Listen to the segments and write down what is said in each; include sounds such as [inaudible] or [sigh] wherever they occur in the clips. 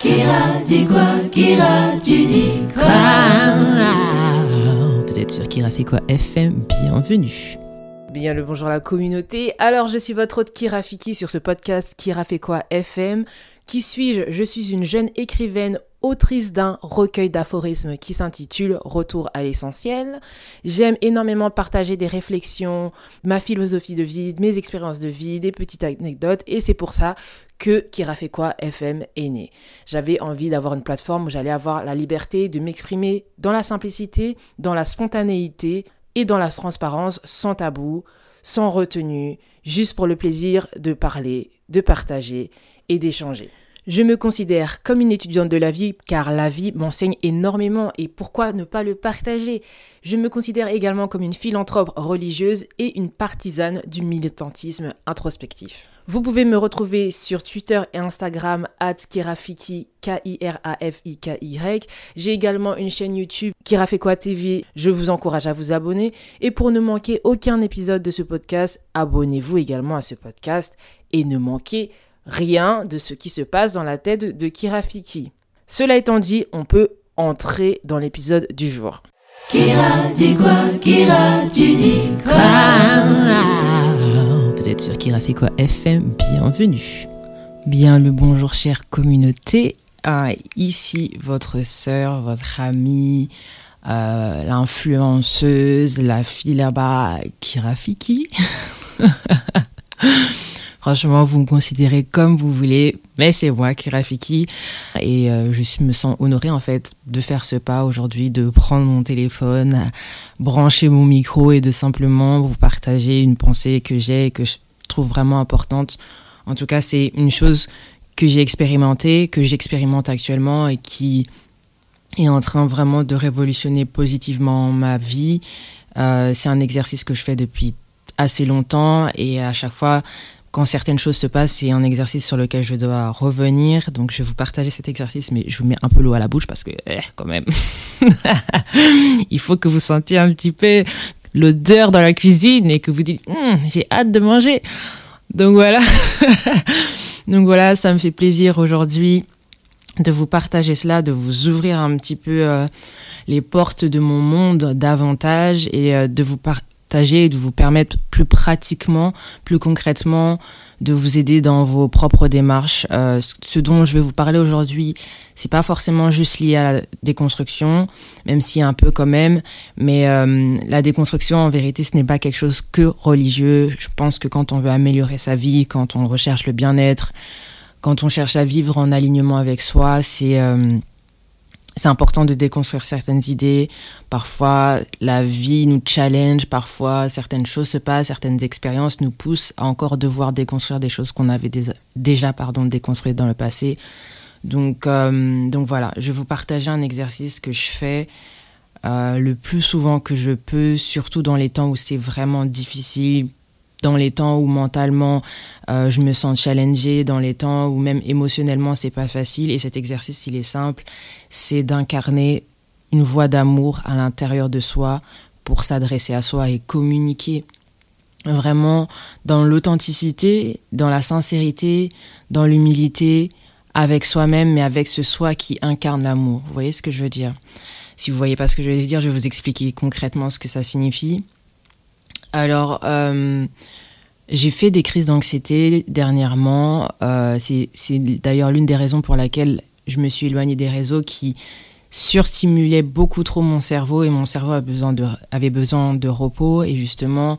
Kira dit quoi? Kira, tu dis quoi? Vous êtes sur Kira fait quoi? FM Bienvenue. Bien le bonjour à la communauté. Alors je suis votre hôte Kira Fiki sur ce podcast Kira fait quoi? FM. Qui suis-je? Je suis une jeune écrivaine autrice d'un recueil d'aphorismes qui s'intitule Retour à l'essentiel. J'aime énormément partager des réflexions, ma philosophie de vie, mes expériences de vie, des petites anecdotes et c'est pour ça que Kira fait quoi FM est né. J'avais envie d'avoir une plateforme où j'allais avoir la liberté de m'exprimer dans la simplicité, dans la spontanéité et dans la transparence sans tabou, sans retenue, juste pour le plaisir de parler, de partager et d'échanger. Je me considère comme une étudiante de la vie car la vie m'enseigne énormément et pourquoi ne pas le partager? Je me considère également comme une philanthrope religieuse et une partisane du militantisme introspectif. Vous pouvez me retrouver sur Twitter et Instagram Kirafiki, K-I-R-A-F-I-K-Y. J'ai également une chaîne YouTube Kirafekwa TV. Je vous encourage à vous abonner. Et pour ne manquer aucun épisode de ce podcast, abonnez-vous également à ce podcast et ne manquez rien de ce qui se passe dans la tête de Kirafiki. Cela étant dit, on peut entrer dans l'épisode du jour. Kira dit quoi? Kira, tu dis quoi? Vous êtes sur Kira fait quoi FM Bienvenue. Bien le bonjour chère communauté. Ah, ici votre sœur, votre amie, euh, l'influenceuse, la fille là-bas, Kirafiki. [laughs] Franchement, vous me considérez comme vous voulez, mais c'est moi qui Rafiki. Et euh, je me sens honorée en fait de faire ce pas aujourd'hui, de prendre mon téléphone, brancher mon micro et de simplement vous partager une pensée que j'ai et que je trouve vraiment importante. En tout cas, c'est une chose que j'ai expérimentée, que j'expérimente actuellement et qui est en train vraiment de révolutionner positivement ma vie. Euh, c'est un exercice que je fais depuis assez longtemps et à chaque fois quand certaines choses se passent, c'est un exercice sur lequel je dois revenir. Donc, je vais vous partager cet exercice, mais je vous mets un peu l'eau à la bouche parce que, eh, quand même, [laughs] il faut que vous sentiez un petit peu l'odeur dans la cuisine et que vous dites, Hum, j'ai hâte de manger. Donc voilà. [laughs] Donc voilà, ça me fait plaisir aujourd'hui de vous partager cela, de vous ouvrir un petit peu euh, les portes de mon monde davantage et euh, de vous et de vous permettre plus pratiquement, plus concrètement, de vous aider dans vos propres démarches. Euh, ce dont je vais vous parler aujourd'hui, c'est pas forcément juste lié à la déconstruction, même si un peu quand même. Mais euh, la déconstruction, en vérité, ce n'est pas quelque chose que religieux. Je pense que quand on veut améliorer sa vie, quand on recherche le bien-être, quand on cherche à vivre en alignement avec soi, c'est euh, c'est important de déconstruire certaines idées. Parfois, la vie nous challenge, parfois certaines choses se passent, certaines expériences nous poussent à encore devoir déconstruire des choses qu'on avait déjà pardon, déconstruites dans le passé. Donc, euh, donc voilà, je vais vous partager un exercice que je fais euh, le plus souvent que je peux, surtout dans les temps où c'est vraiment difficile, dans les temps où mentalement euh, je me sens challengée, dans les temps où même émotionnellement c'est pas facile. Et cet exercice, il est simple, c'est d'incarner une voix d'amour à l'intérieur de soi pour s'adresser à soi et communiquer vraiment dans l'authenticité, dans la sincérité, dans l'humilité, avec soi-même, mais avec ce soi qui incarne l'amour. Vous voyez ce que je veux dire? Si vous voyez pas ce que je veux dire, je vais vous expliquer concrètement ce que ça signifie. Alors, euh, j'ai fait des crises d'anxiété dernièrement. Euh, c'est d'ailleurs l'une des raisons pour laquelle je me suis éloignée des réseaux qui surstimulaient beaucoup trop mon cerveau et mon cerveau avait besoin de, repos. Et justement,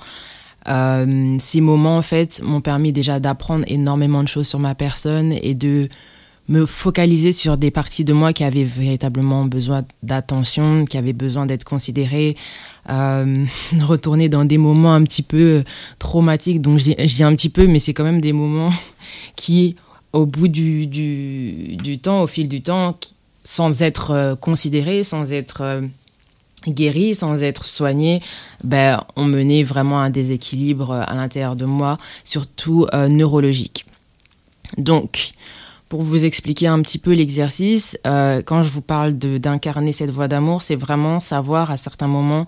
euh, ces moments, en fait, m'ont permis déjà d'apprendre énormément de choses sur ma personne et de me focaliser sur des parties de moi qui avaient véritablement besoin d'attention, qui avaient besoin d'être considérées, euh, [laughs] retourner dans des moments un petit peu traumatiques. Donc je dis un petit peu, mais c'est quand même des moments [laughs] qui, au bout du, du, temps, au fil du temps, sans être euh, considérés, sans être euh, guéris, sans être soignés, ben, ont mené vraiment un déséquilibre à l'intérieur de moi, surtout neurologique. Donc, pour vous expliquer un petit peu l'exercice, euh, quand je vous parle d'incarner cette voix d'amour, c'est vraiment savoir à certains moments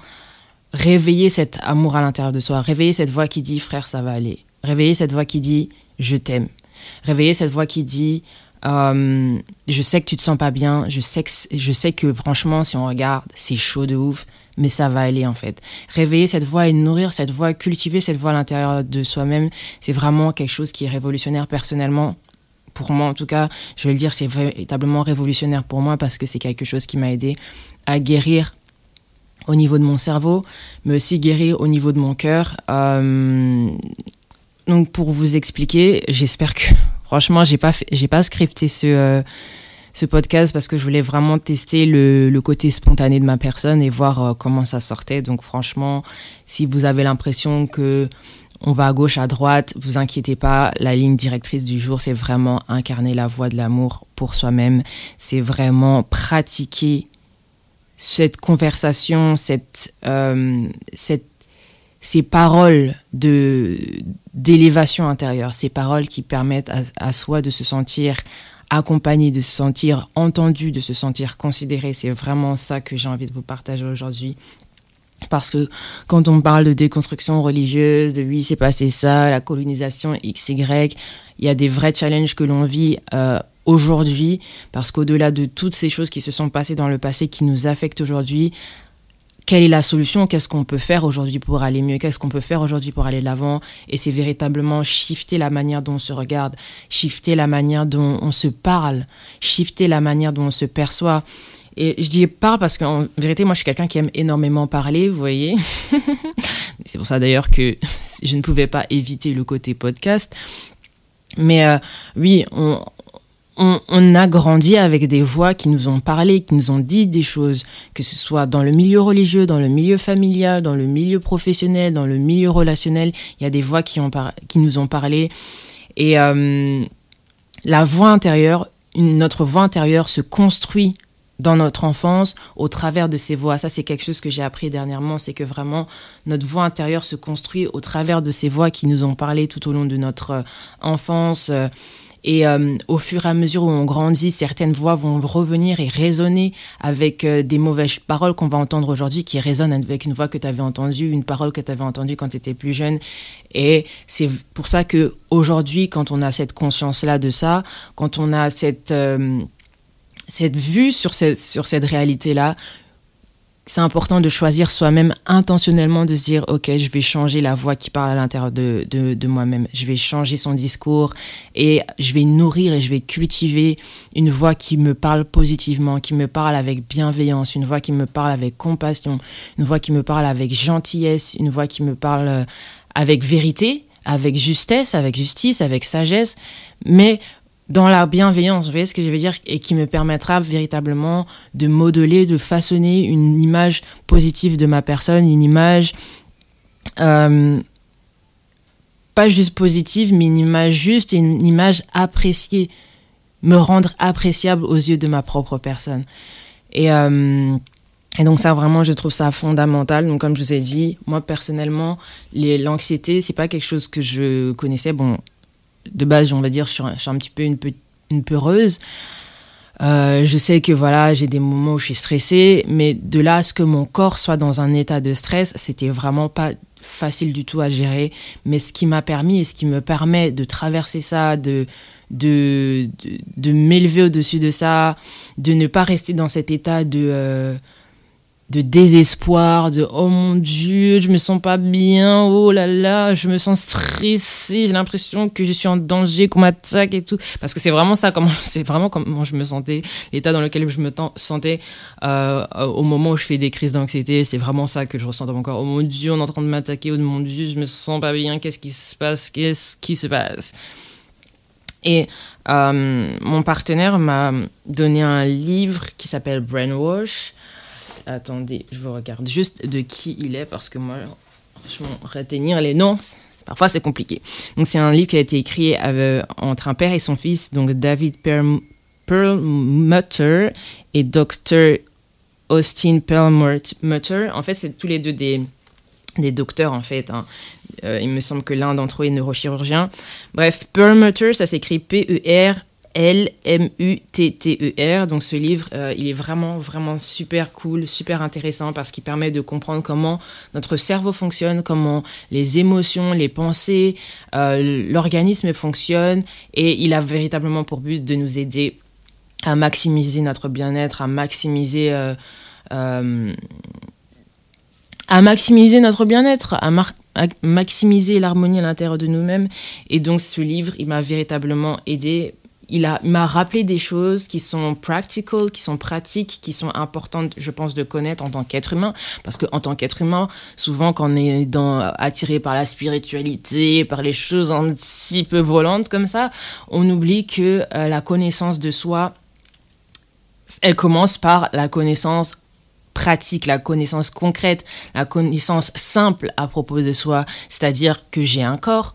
réveiller cet amour à l'intérieur de soi, réveiller cette voix qui dit frère ça va aller, réveiller cette voix qui dit je t'aime, réveiller cette voix qui dit Euh, je sais que tu te sens pas bien. Je sais que, je sais que franchement, si on regarde, c'est chaud de ouf. Mais ça va aller en fait. Réveiller cette voix et nourrir cette voix, cultiver cette voix à l'intérieur de soi-même, c'est vraiment quelque chose qui est révolutionnaire personnellement pour moi en tout cas, je vais le dire, c'est véritablement révolutionnaire pour moi parce que c'est quelque chose qui m'a aidé à guérir au niveau de mon cerveau, mais aussi guérir au niveau de mon cœur. Euh, donc pour vous expliquer, j'espère que [laughs] franchement, j'ai pas j'ai pas scripté ce euh, ce podcast parce que je voulais vraiment tester le, le côté spontané de ma personne et voir euh, comment ça sortait. Donc franchement, si vous avez l'impression que on va à gauche, à droite, vous inquiétez pas, la ligne directrice du jour, c'est vraiment incarner la voie de l'amour pour soi-même. C'est vraiment pratiquer cette conversation, cette, euh, cette, ces paroles de d'élévation intérieure, ces paroles qui permettent à, soi de se sentir accompagné, de se sentir entendu, de se sentir considéré. C'est vraiment ça que j'ai envie de vous partager aujourd'hui. Parce que quand on parle de déconstruction religieuse, de oui, c'est passé ça, la colonisation XY, il y a des vrais challenges que l'on vit euh, aujourd'hui, parce qu'au-delà de toutes ces choses qui se sont passées dans le passé, qui nous affectent aujourd'hui, quelle est la solution? Qu'est-ce qu'on peut faire aujourd'hui pour aller mieux? Qu'est-ce qu'on peut faire aujourd'hui pour aller de l'avant? Et c'est véritablement shifter la manière dont on se regarde, shifter la manière dont on se parle, shifter la manière dont on se perçoit. Et je dis parle parce qu'en vérité, moi, je suis quelqu'un qui aime énormément parler, vous voyez. [laughs] c'est pour ça d'ailleurs que [laughs] je ne pouvais pas éviter le côté podcast. Mais euh, oui, on, on, a grandi avec des voix qui nous ont parlé, qui nous ont dit des choses, que ce soit dans le milieu religieux, dans le milieu familial, dans le milieu professionnel, dans le milieu relationnel. Il y a des voix qui, nous ont parlé. Et euh, la voix intérieure, notre voix intérieure se construit dans notre enfance au travers de ces voix. Ça, c'est quelque chose que j'ai appris dernièrement, c'est que vraiment notre voix intérieure se construit au travers de ces voix qui nous ont parlé tout au long de notre euh, enfance. Et euh, au fur et à mesure où on grandit, certaines voix vont revenir et résonner avec euh, des mauvaises paroles qu'on va entendre aujourd'hui qui résonnent avec une voix que tu avais entendue, une parole que tu avais entendue quand tu étais plus jeune. Et c'est pour ça que aujourd'hui, quand on a cette conscience-là de ça, quand on a cette... Euh, cette vue sur cette, sur cette réalité-là, c'est important de choisir soi-même intentionnellement, de se dire, OK, je vais changer la voix qui parle à l'intérieur de, de, de moi-même, je vais changer son discours et je vais nourrir et je vais cultiver une voix qui me parle positivement, qui me parle avec bienveillance, une voix qui me parle avec compassion, une voix qui me parle avec gentillesse, une voix qui me parle avec vérité, avec justesse, avec justice, avec sagesse, mais dans la bienveillance, vous voyez ce que je veux dire, et qui me permettra véritablement de modeler, de façonner une image positive de ma personne, une image euh, pas juste positive, mais une image juste une image appréciée, me rendre appréciable aux yeux de ma propre personne. Et, euh, et donc ça vraiment, je trouve ça fondamental. Donc comme je vous ai dit, moi personnellement, l'anxiété, c'est pas quelque chose que je connaissais. Bon, de base, on va dire, je suis, un, petit peu une, une peureuse. Euh, je sais que voilà, j'ai des moments où je suis stressée, mais de là à ce que mon corps soit dans un état de stress, c'était vraiment pas facile du tout à gérer. Mais ce qui m'a permis et ce qui me permet de traverser ça, de, de, de, de m'élever au-dessus de ça, de ne pas rester dans cet état de. Euh, de désespoir, de oh mon dieu, je me sens pas bien, oh là là, je me sens stressée, j'ai l'impression que je suis en danger, qu'on m'attaque et tout. Parce que c'est vraiment ça, [laughs] c'est vraiment comment je me sentais, l'état dans lequel je me sentais euh, au moment où je fais des crises d'anxiété, c'est vraiment ça que je ressens dans mon corps. Oh mon dieu, on est en train de m'attaquer, oh mon dieu, je me sens pas bien, qu'est-ce qui se passe, qu'est-ce qui se passe? Et euh, mon partenaire m'a donné un livre qui s'appelle Brainwash Attendez, je vous regarde juste de qui il est parce que moi, vais retenir les noms. Parfois, c'est compliqué. Donc, c'est un livre qui a été écrit avec, entre un père et son fils, donc David Perlmutter et Dr. Austin Perlmutter. En fait, c'est tous les deux des, des docteurs, en fait. Hein. Euh, il me semble que l'un d'entre eux est neurochirurgien. Bref, Perlmutter, ça s'écrit P-E-R L-M-U-T-T-E-R. Donc ce livre, euh, il est vraiment, vraiment super cool, super intéressant parce qu'il permet de comprendre comment notre cerveau fonctionne, comment les émotions, les pensées, euh, l'organisme fonctionne. Et il a véritablement pour but de nous aider à maximiser notre bien-être, à maximiser... Euh, à maximiser notre bien-être, à, à, maximiser l'harmonie à l'intérieur de nous-mêmes. Et donc ce livre, il m'a véritablement aidé il m'a rappelé des choses qui sont practical, qui sont pratiques, qui sont importantes, je pense, de connaître en tant qu'être humain. Parce qu'en tant qu'être humain, souvent, quand on est attiré par la spiritualité, par les choses un petit peu volantes comme ça, on oublie que euh, la connaissance de soi, elle commence par la connaissance pratique, la connaissance concrète, la connaissance simple à propos de soi. C'est-à-dire que j'ai un corps,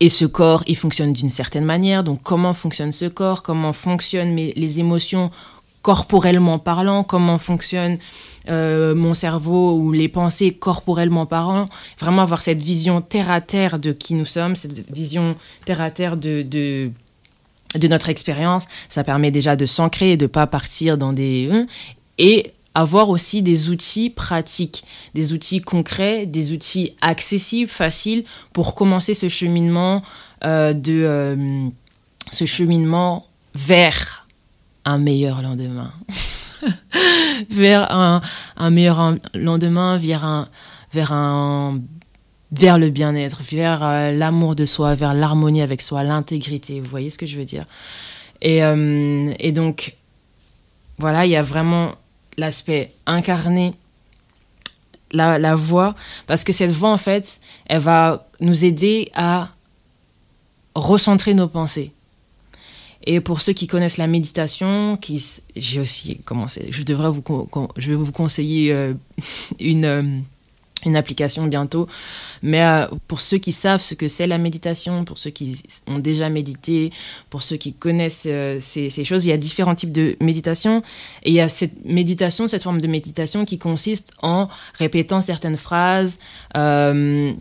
et ce corps, il fonctionne d'une certaine manière. Donc, comment fonctionne ce corps? Comment fonctionnent les émotions corporellement parlant? Comment fonctionne euh, mon cerveau ou les pensées corporellement parlant? Vraiment avoir cette vision terre à terre de qui nous sommes, cette vision terre à terre de, de de notre expérience, ça permet déjà de s'ancrer et de pas partir dans des hein, et avoir aussi des outils pratiques, des outils concrets, des outils accessibles, faciles pour commencer ce cheminement euh, de euh, ce cheminement vers un meilleur lendemain, [laughs] vers un, un, meilleur lendemain, vers un vers un vers le bien-être, vers euh, l'amour de soi, vers l'harmonie avec soi, l'intégrité. Vous voyez ce que je veux dire? Et, et donc voilà, il y a vraiment l'aspect incarné, la, la voix, parce que cette voix, en fait, elle va nous aider à recentrer nos pensées. Et pour ceux qui connaissent la méditation, qui j'ai aussi commencé, je devrais vous, je vais vous conseiller euh, [laughs] une euh, une application bientôt. Mais euh, pour ceux qui savent ce que c'est la méditation, pour ceux qui ont déjà médité, pour ceux qui connaissent euh, ces, choses, il y a différents types de méditation. Et il y a cette méditation, cette forme de méditation qui consiste en répétant certaines phrases. Euh,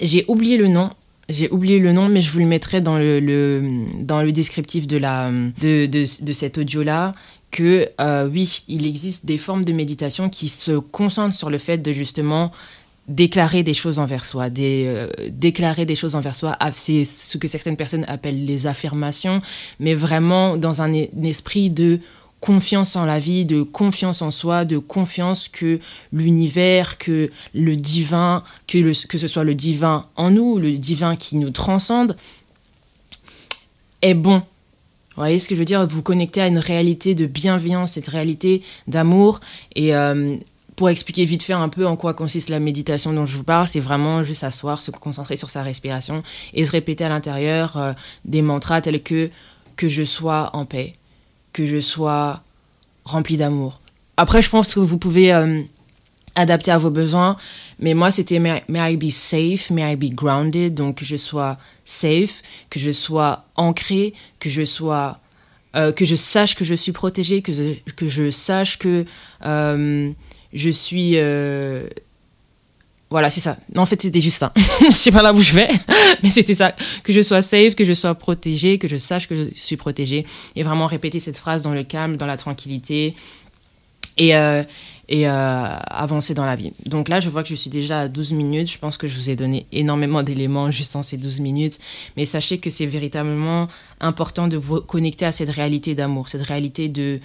j'ai oublié le nom. J'ai oublié le nom, mais je vous le mettrai dans le, le dans le descriptif de, la, de, de, de cet audio-là, que euh, oui, il existe des formes de méditation qui se concentrent sur le fait de justement déclarer des choses envers soi, euh, déclarer des choses envers soi, c'est ce que certaines personnes appellent les affirmations, mais vraiment dans un, esprit de confiance en la vie, de confiance en soi, de confiance que l'univers, que le divin, que, que ce soit le divin en nous, le divin qui nous transcende, est bon vous voyez ce que je veux dire? Vous connecter à une réalité de bienveillance, cette réalité d'amour. Et euh, pour expliquer vite fait un peu en quoi consiste la méditation dont je vous parle, c'est vraiment juste s'asseoir, se concentrer sur sa respiration et se répéter à l'intérieur euh, des mantras tels que que je sois en paix, que je sois rempli d'amour. Après, je pense que vous pouvez euh, adapter à vos besoins. Mais moi, c'était may, I be safe, may I be grounded, donc que je sois safe, que je sois ancré, que je sois, euh, que je sache que je suis protégée, que je, que je sache que euh, je suis. Euh, voilà, c'est ça. En fait, c'était juste ça. [laughs] je sais pas là où je vais, [laughs] mais c'était ça. Que je sois safe, que je sois protégée, que je sache que je suis protégée. Et vraiment répéter cette phrase dans le calme, dans la tranquillité. Et, et euh, avancer dans la vie. Donc là, je vois que je suis déjà à 12 minutes. Je pense que je vous ai donné énormément d'éléments juste en ces 12 minutes. Mais sachez que c'est véritablement important de vous connecter à cette réalité d'amour, cette réalité de,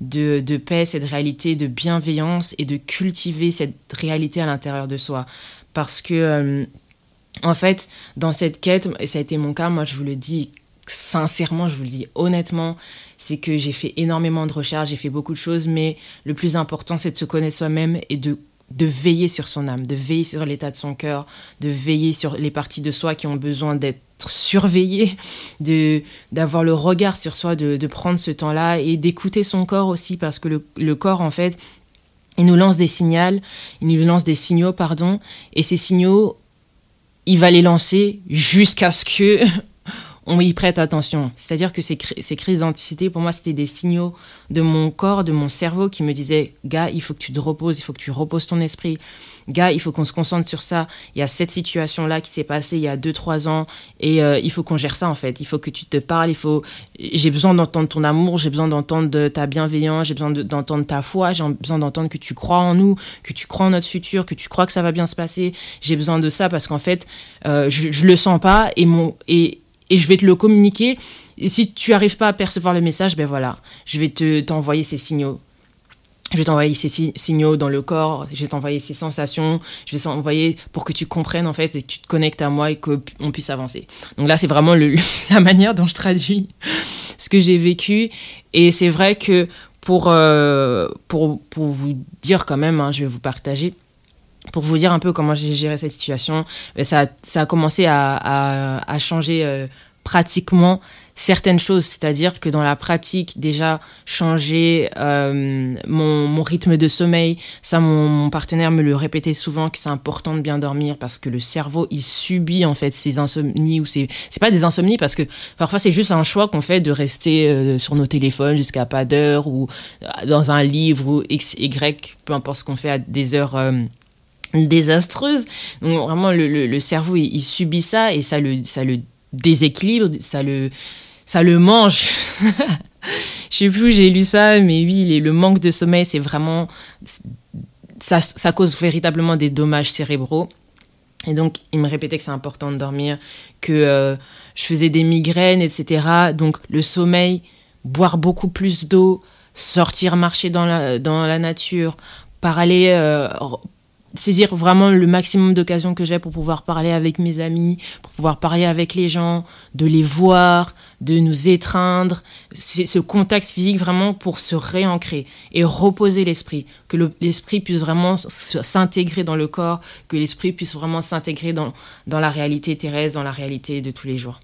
de, paix, cette réalité de bienveillance et de cultiver cette réalité à l'intérieur de soi. Parce que, euh, en fait, dans cette quête, et ça a été mon cas, moi je vous le dis sincèrement, je vous le dis honnêtement, c'est que j'ai fait énormément de recherches, j'ai fait beaucoup de choses, mais le plus important, c'est de se connaître soi-même et de, de veiller sur son âme, de veiller sur l'état de son cœur, de veiller sur les parties de soi qui ont besoin d'être surveillées, [laughs] de d'avoir le regard sur soi, de, de prendre ce temps-là et d'écouter son corps aussi, parce que le, le corps, en fait, il nous lance des signaux, il nous lance des signaux, pardon, et ces signaux, il va les lancer jusqu'à ce que [laughs] on y prête attention. C'est-à-dire que ces, crises d'anticité, pour moi, c'était des signaux de mon corps, de mon cerveau qui me disaient, gars, il faut que tu te reposes, il faut que tu reposes ton esprit. Gars, il faut qu'on se concentre sur ça. Il y a cette situation-là qui s'est passée il y a 2-3 ans et euh, il faut qu'on gère ça, en fait. Il faut que tu te parles, il faut... J'ai besoin d'entendre ton amour, j'ai besoin d'entendre ta bienveillance, j'ai besoin d'entendre ta foi, j'ai besoin d'entendre que tu crois en nous, que tu crois en notre futur, que tu crois que ça va bien se passer. J'ai besoin de ça parce qu'en fait, euh, je, je le sens pas et mon... Et, et je vais te le communiquer. Et si tu n'arrives pas à percevoir le message, ben voilà, je vais te t'envoyer ces signaux. Je vais t'envoyer ces signaux dans le corps, je vais t'envoyer ces sensations, je vais t'envoyer pour que tu comprennes en fait et que tu te connectes à moi et qu'on puisse avancer. Donc là, c'est vraiment [laughs] la manière dont je traduis ce que j'ai vécu. Et c'est vrai que pour, euh, pour, pour vous dire quand même, hein, je vais vous partager, pour vous dire un peu comment j'ai géré cette situation, ça, ça a commencé à, à, changer euh, pratiquement certaines choses, c'est-à-dire que dans la pratique, déjà changer euh, mon, mon, rythme de sommeil, ça mon, partenaire me le répétait souvent que c'est important de bien dormir parce que le cerveau il subit en fait ces insomnies ou c'est c'est pas des insomnies parce que parfois c'est juste un choix qu'on fait de rester euh, sur nos téléphones jusqu'à pas d'heure ou dans un livre ou x y peu importe ce qu'on fait à des heures désastreuses. Donc vraiment le, le, cerveau il, il, subit ça et ça le ça le déséquilibre, ça le, ça le mange. [laughs] Je sais plus où j'ai lu ça, mais oui, le manque de sommeil, c'est vraiment. Ça, ça cause véritablement des dommages cérébraux. Et donc, il me répétait que c'est important de dormir, que euh, je faisais des migraines, etc. Donc, le sommeil, boire beaucoup plus d'eau, sortir marcher dans la, dans la nature, parler, euh, saisir vraiment le maximum d'occasions que j'ai pour pouvoir parler avec mes amis, pour pouvoir parler avec les gens, de les voir, de nous étreindre. Ce contact physique vraiment pour se réancrer et reposer l'esprit, que l'esprit puisse vraiment s'intégrer dans le corps, que l'esprit puisse vraiment s'intégrer dans, dans la réalité terrestre, dans la réalité de tous les jours.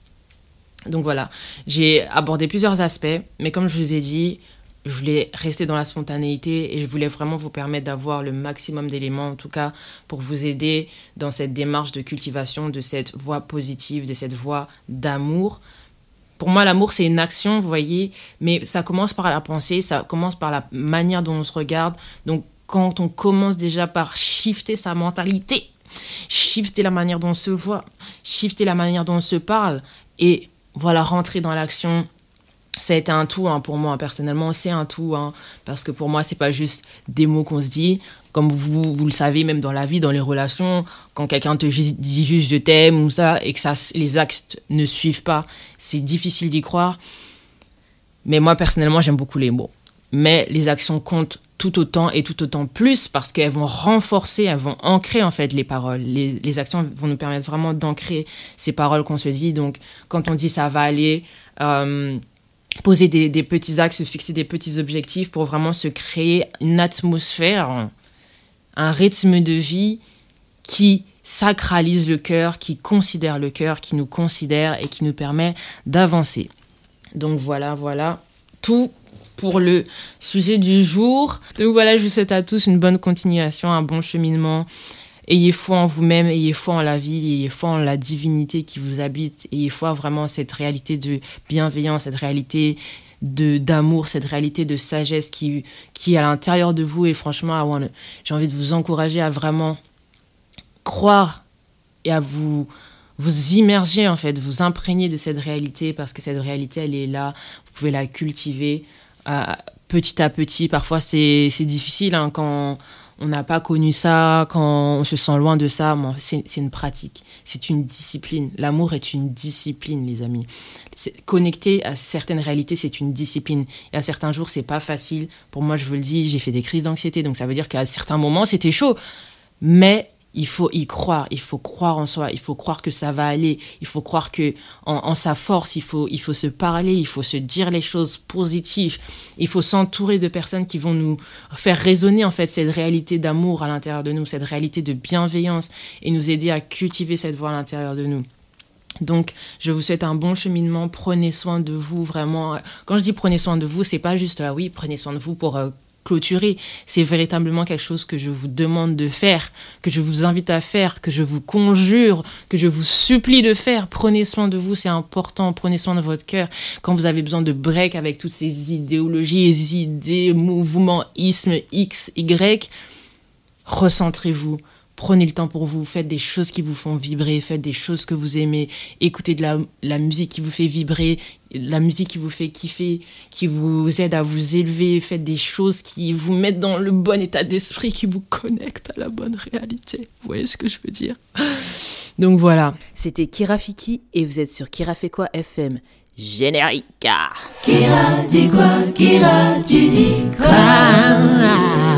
Donc voilà, j'ai abordé plusieurs aspects, mais comme je vous ai dit, je voulais rester dans la spontanéité et je voulais vraiment vous permettre d'avoir le maximum d'éléments, en tout cas pour vous aider dans cette démarche de cultivation de cette voie positive, de cette voie d'amour. Pour moi, l'amour, c'est une action, vous voyez, mais ça commence par la pensée, ça commence par la manière dont on se regarde. Donc, quand on commence déjà par shifter sa mentalité, shifter la manière dont on se voit, shifter la manière dont on se parle, et voilà, rentrer dans l'action ça a été un tout hein, pour moi personnellement c'est un tout hein, parce que pour moi c'est pas juste des mots qu'on se dit comme vous vous le savez même dans la vie dans les relations quand quelqu'un te dit juste je t'aime ou ça et que ça les actes ne suivent pas c'est difficile d'y croire mais moi personnellement j'aime beaucoup les mots mais les actions comptent tout autant et tout autant plus parce qu'elles vont renforcer, elles vont ancrer en fait les paroles. Les, les actions vont nous permettre vraiment d'ancrer ces paroles qu'on se dit. Donc quand on dit ça va aller, euh, poser des, petits axes, fixer des petits objectifs pour vraiment se créer une atmosphère, un rythme de vie qui sacralise le cœur, qui considère le cœur, qui nous considère et qui nous permet d'avancer. Donc voilà, voilà, tout pour le sujet du jour. Donc voilà, je vous souhaite à tous une bonne continuation, un bon cheminement ayez foi en vous-même, ayez foi en la vie, ayez foi en la divinité qui vous habite, ayez foi vraiment cette réalité de bienveillance, cette réalité de d'amour, cette réalité de sagesse qui, qui est à l'intérieur de vous. Et franchement, j'ai envie de vous encourager à vraiment croire et à vous vous immerger en fait, vous imprégner de cette réalité parce que cette réalité, elle est là. Vous pouvez la cultiver euh, petit à petit. Parfois, c'est difficile hein, quand on n'a pas connu ça, quand on se sent loin de ça, c'est une pratique, c'est une discipline. L'amour est une discipline, les amis. Connecter à certaines réalités, c'est une discipline. Et à certains jours, c'est pas facile. Pour moi, je vous le dis, j'ai fait des crises d'anxiété, donc ça veut dire qu'à certains moments, c'était chaud. Mais il faut y croire, il faut croire en soi, il faut croire que ça va aller, il faut croire que en, sa force, il faut, il faut se parler, il faut se dire les choses positives, il faut s'entourer de personnes qui vont nous faire résonner en fait cette réalité d'amour à l'intérieur de nous, cette réalité de bienveillance et nous aider à cultiver cette voix à l'intérieur de nous. Donc, je vous souhaite un bon cheminement. Prenez soin de vous vraiment. Quand je dis prenez soin de vous, c'est pas juste ah oui, prenez soin de vous pour euh, C'est véritablement quelque chose que je vous demande de faire, que je vous invite à faire, que je vous conjure, que je vous supplie de faire. Prenez soin de vous, c'est important. Prenez soin de votre cœur. Quand vous avez besoin de break avec toutes ces idéologies, idées, mouvements, ismes, X, Y, recentrez-vous Prenez le temps pour vous, faites des choses qui vous font vibrer, faites des choses que vous aimez, écoutez de la, la musique qui vous fait vibrer, la musique qui vous fait kiffer, qui vous aide à vous élever, faites des choses qui vous mettent dans le bon état d'esprit, qui vous connectent à la bonne réalité. Vous voyez ce que je veux dire? Donc voilà. C'était Kirafiki et vous êtes sur Kira fait quoi FM. Générique Kira dit quoi? Kira tu dis quoi?